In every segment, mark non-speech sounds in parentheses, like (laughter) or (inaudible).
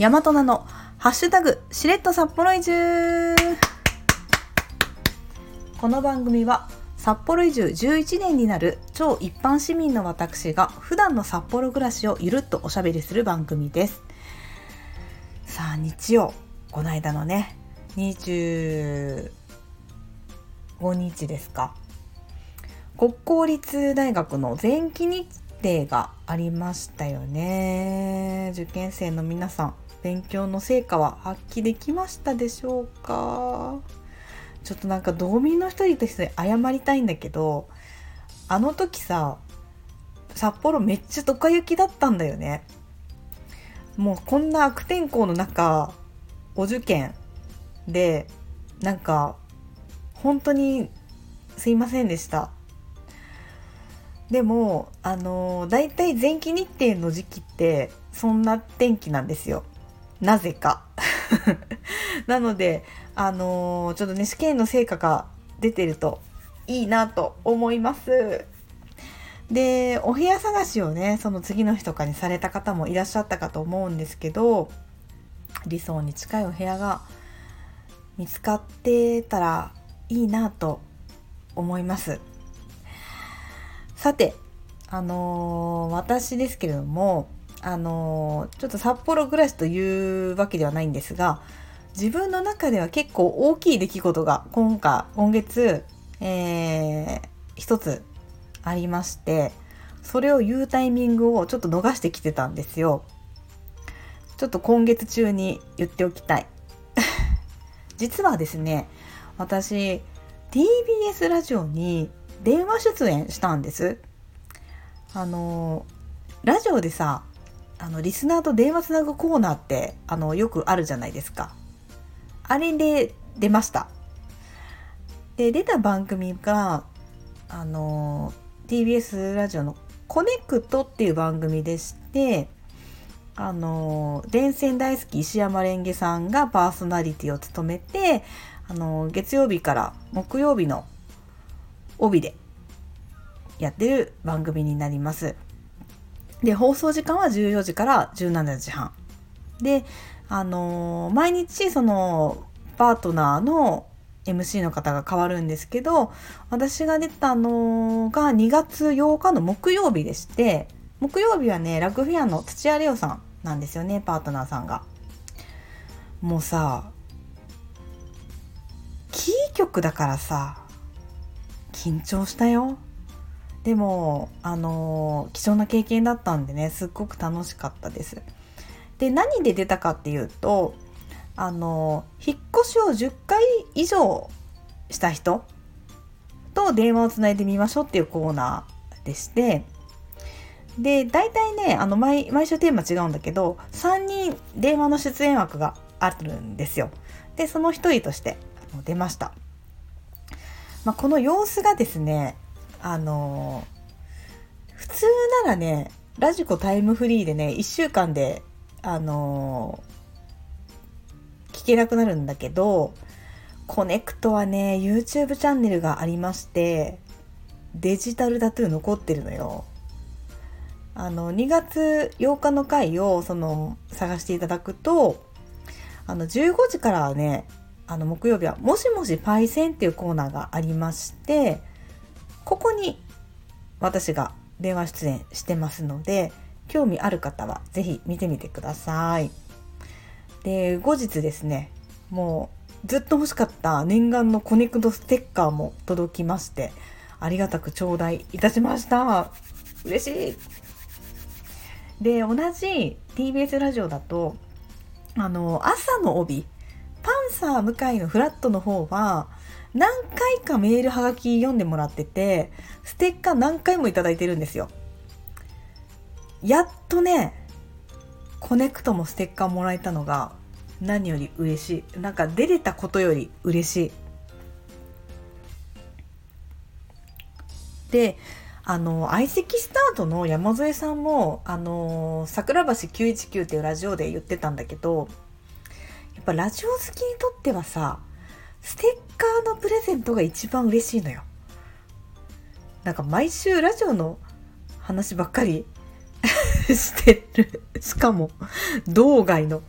大和菜のハッシュタグしれっと札幌移住この番組は札幌移住11年になる超一般市民の私が普段の札幌暮らしをゆるっとおしゃべりする番組です。さあ日曜。この間のね25日ですか。国公立大学の前期日程がありましたよね。受験生の皆さん。勉強の成果は発揮できましたでしょうか？ちょっとなんか道民の一人として謝りたいんだけどあの時さ札幌めっちゃドカ雪だったんだよね。もうこんな悪天候の中お受験でなんか本当にすいませんでした。でもあのだいたい前期日程の時期ってそんな天気なんですよ。なぜか。(laughs) なのであのー、ちょっとね試験の成果が出てるといいなと思います。でお部屋探しをねその次の日とかにされた方もいらっしゃったかと思うんですけど理想に近いお部屋が見つかってたらいいなと思います。さてあのー、私ですけれどもあのちょっと札幌暮らしというわけではないんですが自分の中では結構大きい出来事が今回今月、えー、一つありましてそれを言うタイミングをちょっと逃してきてたんですよ。ちょっと今月中に言っておきたい。(laughs) 実はですね私 TBS ラジオに電話出演したんです。あのラジオでさあのリスナーと電話つなぐコーナーってあのよくあるじゃないですか。あれで出ました。で出た番組があの TBS ラジオの「コネクト」っていう番組でしてあの電線大好き石山レンゲさんがパーソナリティを務めてあの月曜日から木曜日の帯でやってる番組になります。で、放送時間は14時から17時半。で、あのー、毎日そのパートナーの MC の方が変わるんですけど、私が出たのが2月8日の木曜日でして、木曜日はね、ラグフィアの土屋レオさんなんですよね、パートナーさんが。もうさ、キー局だからさ、緊張したよ。でもあの貴重な経験だったんでねすっごく楽しかったです。で何で出たかっていうとあの引っ越しを10回以上した人と電話をつないでみましょうっていうコーナーでしてで大体ねあの毎毎週テーマ違うんだけど3人電話の出演枠があるんですよ。でその1人として出ました。まあ、この様子がですねあの普通ならねラジコタイムフリーでね1週間であの聞けなくなるんだけどコネクトはね YouTube チャンネルがありましてデジタルタトゥー残ってるのよ。あの2月8日の回をその探していただくとあの15時からはねあの木曜日は「もしもしパイセン」っていうコーナーがありましてここに私が電話出演してますので興味ある方は是非見てみてください。で後日ですねもうずっと欲しかった念願のコネクトステッカーも届きましてありがたく頂戴いたしました嬉しいで同じ TBS ラジオだとあの朝の帯パンサー向井のフラットの方は何回かメールはがき読んでもらっててステッカー何回も頂いてるんですよ。やっとねコネクトもステッカーもらえたのが何より嬉しい。なんか出れたことより嬉しい。であの相席スタートの山添さんもあの桜橋919っていうラジオで言ってたんだけどやっぱラジオ好きにとってはさステッカーのプレゼントが一番嬉しいのよ。なんか毎週ラジオの話ばっかり (laughs) してる。しかも、道外の、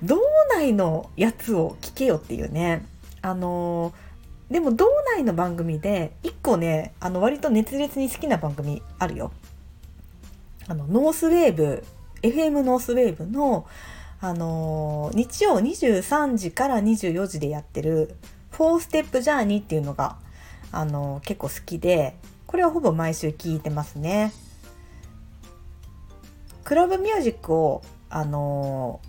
道内のやつを聞けよっていうね。あのでも道内の番組で1個ねあの割と熱烈に好きな番組あるよ。あのノースウェーブ FM ノースウェーブの、あの日曜23時から24時でやってる「4ステップジャーニー」っていうのが、あの結構好きでこれはほぼ毎週聞いてますね。クラブミュージックをあの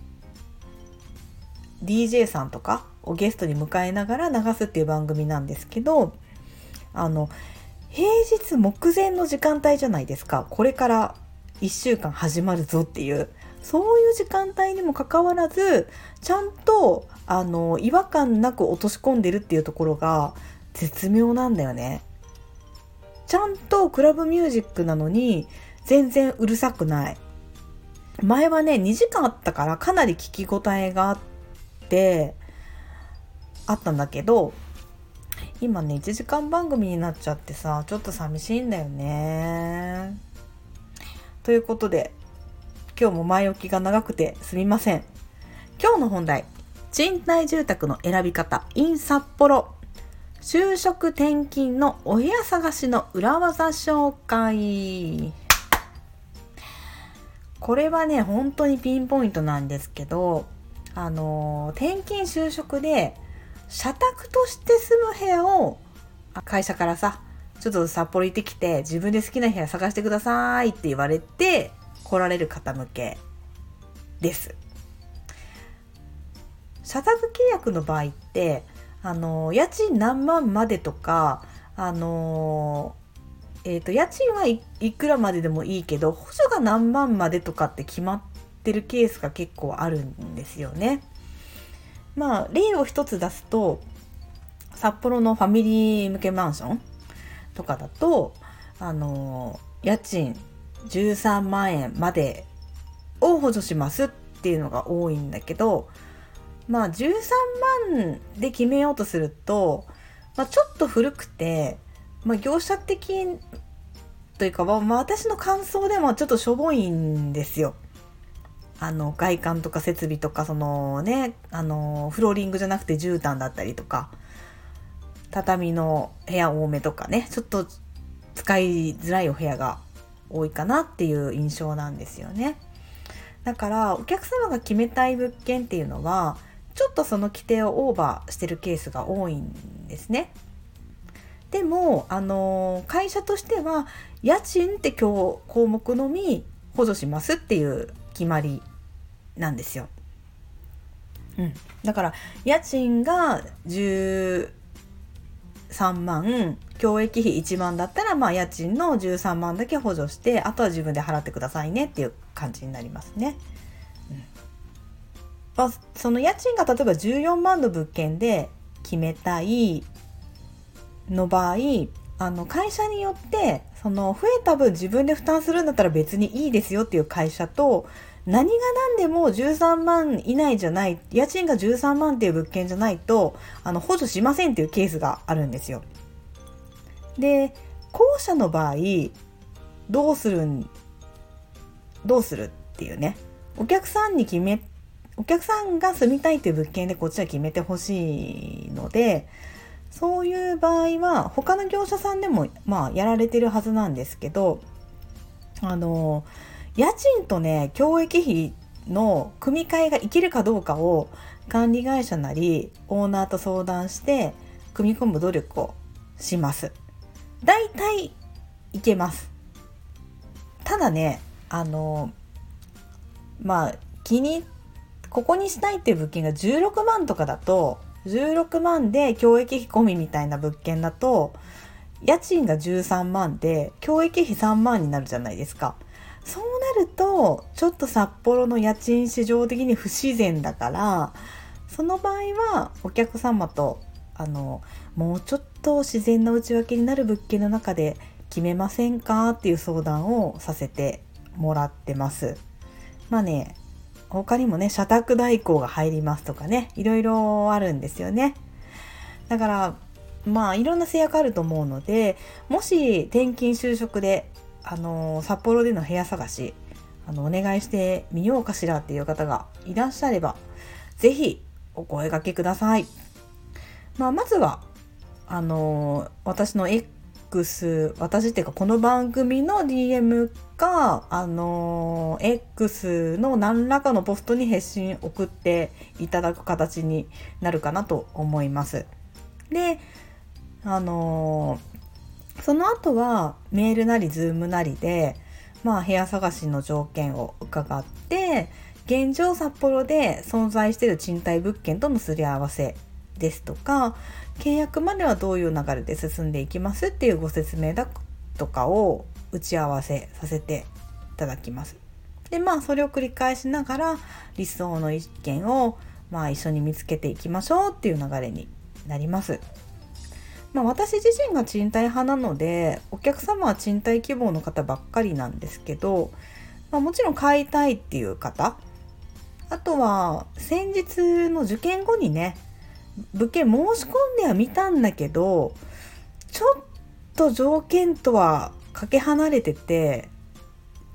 DJ さんとかをゲストに迎えながら流すっていう番組なんですけどあの平日目前の時間帯じゃないですかこれから1週間始まるぞっていうそういう時間帯にもかかわらずちゃんとあの違和感なく落とし込んでるっていうところが絶妙なんだよね。ちゃんとクラブミュージックなのに全然うるさくない。前はね2時間あったからかなり聞き応えがあってあったんだけど今ね1時間番組になっちゃってさちょっと寂しいんだよね。ということで今日も前置きが長くてすみません。今日の本題賃貸住宅の選び方 in 札幌就職転勤のお部屋探しの裏技紹介これはね本当にピンポイントなんですけどあの転勤就職で社宅として住む部屋を会社からさちょっと札幌行ってきて自分で好きな部屋探してくださいって言われて来られる方向けです。社宅契約の場合ってあの家賃何万までとかあのえーと、家賃はいくらまででもいいけど補助が何万までとかって決まってるケースが結構あるんですよね。まあ例を一つ出すと札幌のファミリー向けマンションとかだとあの家賃13万円までを補助しますっていうのが多いんだけどまあ13万で決めようとすると、まあ、ちょっと古くて、まあ、業者的というか、まあ、私の感想でもちょっとしょぼいんですよ。あの外観とか設備とかそのねあのフローリングじゃなくて絨毯だったりとか畳の部屋多めとかねちょっと使いづらいお部屋が多いかなっていう印象なんですよね。だからお客様が決めたい物件っていうのはちょっとその規定をオーバーしてるケースが多いんですね。でも、あの会社としては家賃って今日項目のみ補助しますっていう決まりなんですよ。うん、だから家賃が13万教育費1万だったら、まあ、家賃の13万だけ補助してあとは自分で払ってくださいねっていう感じになりますね。うんまあ、その家賃が例えば14万の物件で決めたいの場合あの会社によってその増えた分自分で負担するんだったら別にいいですよっていう会社と何が何でも13万以内じゃない家賃が13万っていう物件じゃないとあの補助しませんっていうケースがあるんですよ。で後者の場合どうするんどうするっていうねお客さんに決めお客さんが住みたいという物件でこっちは決めてほしいのでそういう場合は他の業者さんでもまあやられてるはずなんですけどあの家賃とね教育費の組み替えがいけるかどうかを管理会社なりオーナーと相談して組み込む努力をします。大体いけます。ただね、あの、まあ、気に、ここにしたいっていう物件が16万とかだと、16万で教育費込みみたいな物件だと、家賃が13万で教育費3万になるじゃないですか。そうなると、ちょっと札幌の家賃市場的に不自然だから、その場合はお客様とあのもうちょっと自然な内訳になる物件の中で決めませんかっていう相談をさせてもらってます。まあね他にもね社宅代行が入りますとかねいろいろあるんですよね。だからまあいろんな制約あると思うのでもし転勤就職であの札幌での部屋探しあのお願いしてみようかしらっていう方がいらっしゃれば是非お声掛けください。まあ、まずはあの私の X 私っていうかこの番組の DM かあの X の何らかのポストに返信送っていただく形になるかなと思います。であのその後はメールなりズームなりでまあ部屋探しの条件を伺って現状札幌で存在している賃貸物件とのすり合わせですとか契約まではどういう流れで進んでいきますっていうご説明だとかを打ち合わせさせていただきます。でまあそれを繰り返しながら理想の一件をまあ一緒に見つけていきましょうっていう流れになります。まあ、私自身が賃貸派なのでお客様は賃貸希望の方ばっかりなんですけど、まあ、もちろん買いたいっていう方あとは先日の受験後にね物件申し込んではみたんだけどちょっと条件とはかけ離れてて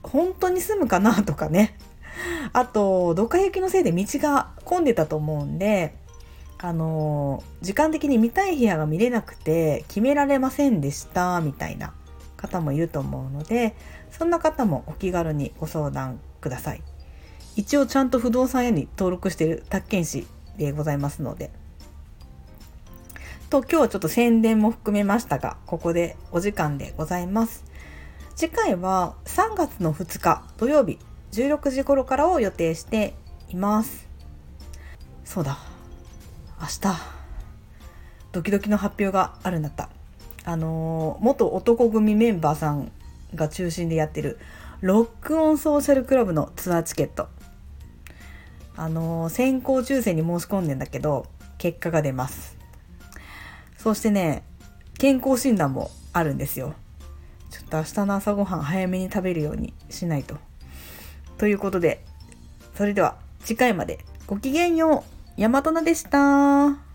本当に住むかなとかね。あとどっか行きのせいで道が混んでたと思うんであの時間的に見たい部屋が見れなくて決められませんでしたみたいな方もいると思うのでそんな方もお気軽にご相談ください。一応ちゃんと不動産屋に登録してる宅建士でございますので。と今日はちょっと宣伝も含めましたがここでお時間でございます。次回は3月の2日土曜日16時頃からを予定しています。そうだ。明日。ドキドキの発表があるんだった。あのー、元男組メンバーさんが中心でやってるロックオンソーシャルクラブのツアーチケット。あのー、先行抽選に申し込んでんだけど結果が出ます。そしてね、健康診断もあるんですよ。ちょっと明日の朝ごはん早めに食べるようにしないと。ということで、それでは次回までごきげんよう。大和菜でした。